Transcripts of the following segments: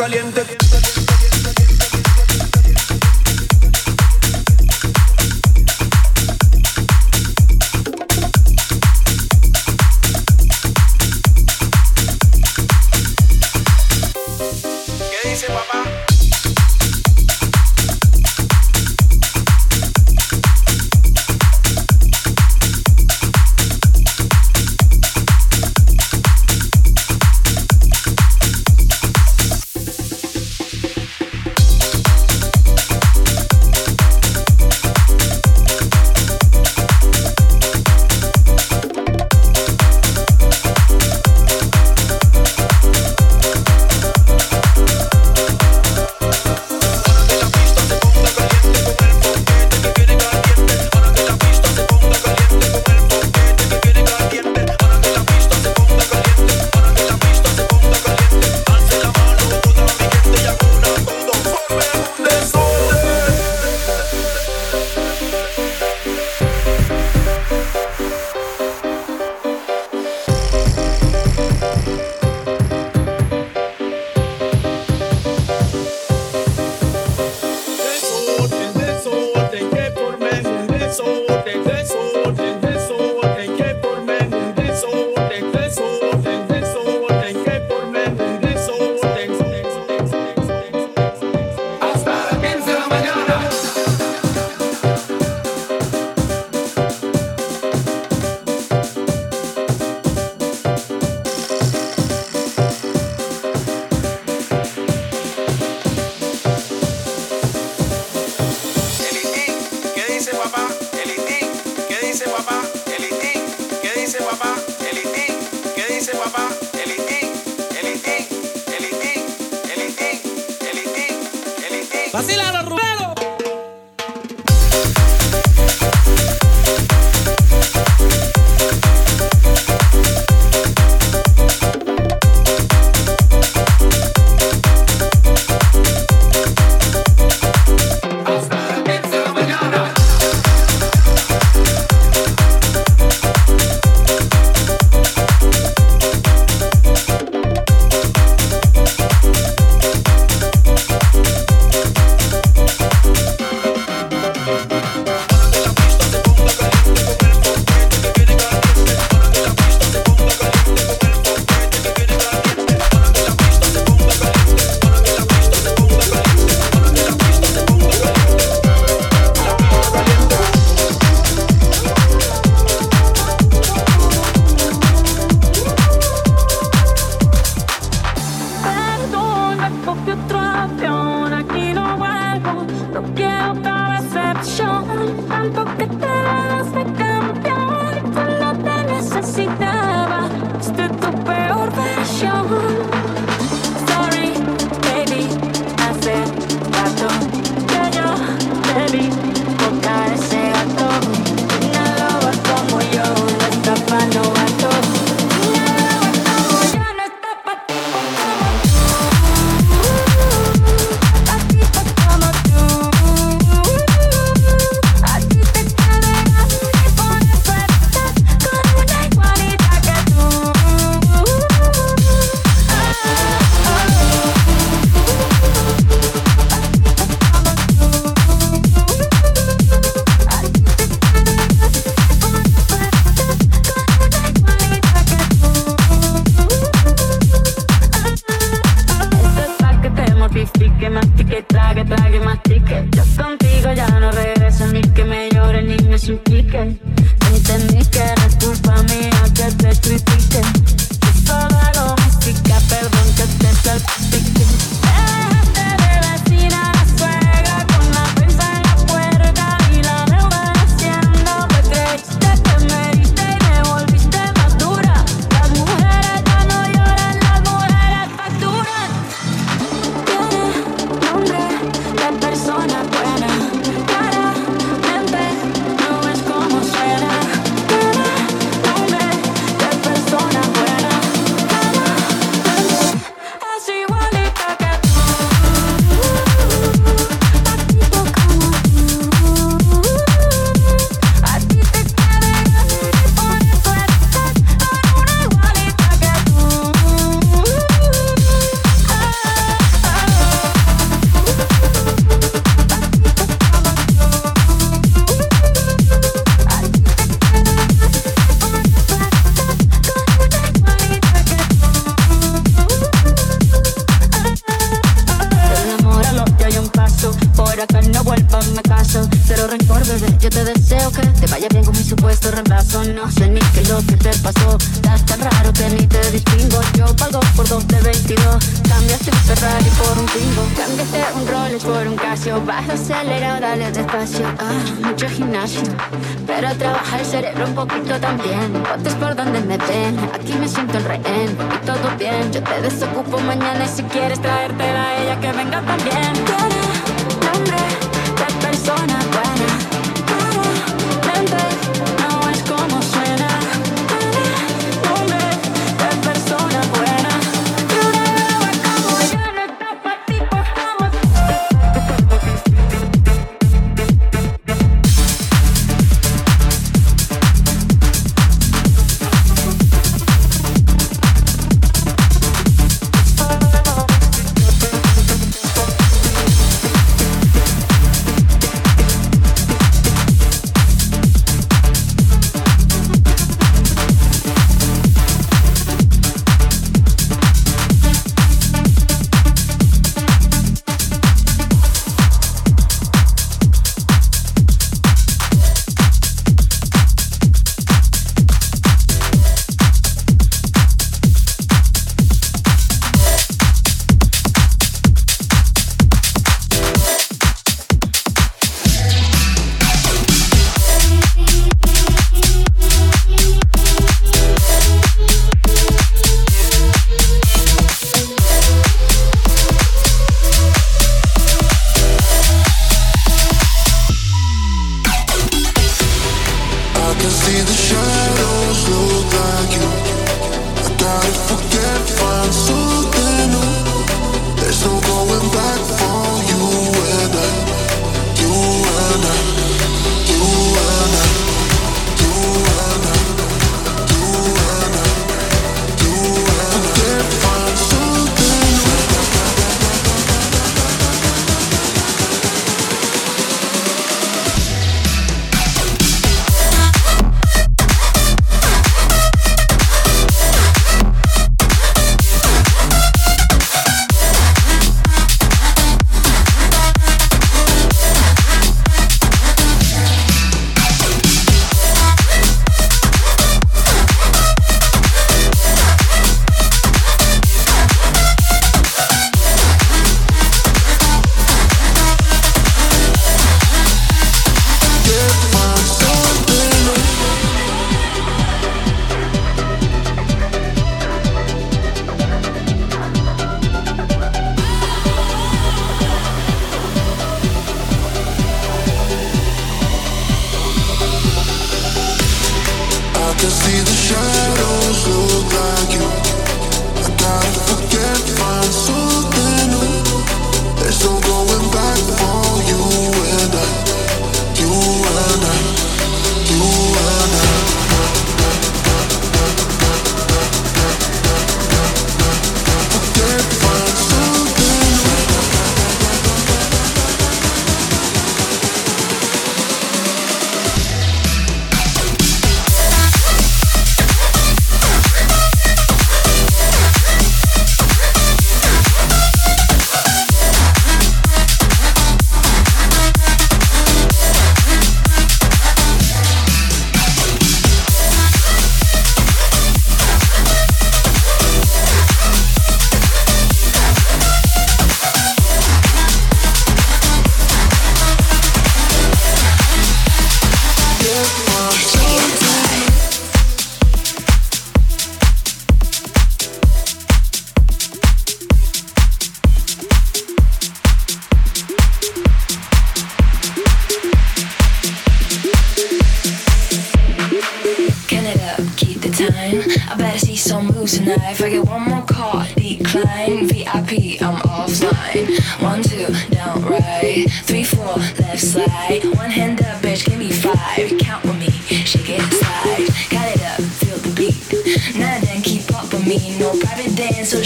caliente. por un casio Vas acelerado, dale despacio. Ah, Mucho gimnasio. Pero trabaja el cerebro un poquito también. Votes por donde me ven. Aquí me siento el rehén. Y todo bien. Yo te desocupo mañana Y si quieres traértela a ella que venga también. Tiene nombre de persona.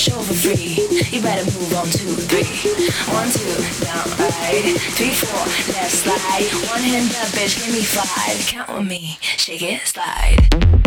show for free. You better move on two, three. One, two, down, right. Three, four, left, slide. One hand up, bitch, give me five. Count with me, shake it, slide.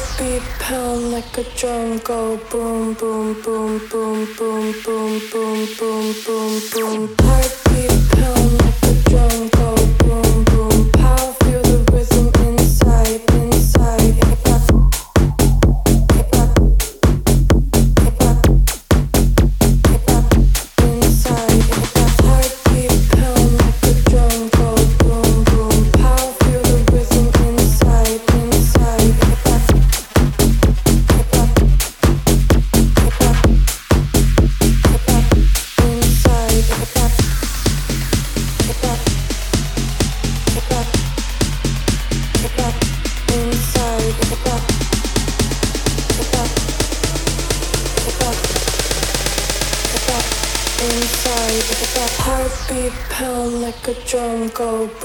heartbeat pound like a drum go boom boom boom boom boom boom boom boom boom boom. Heartbeat pound like a drum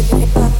Inside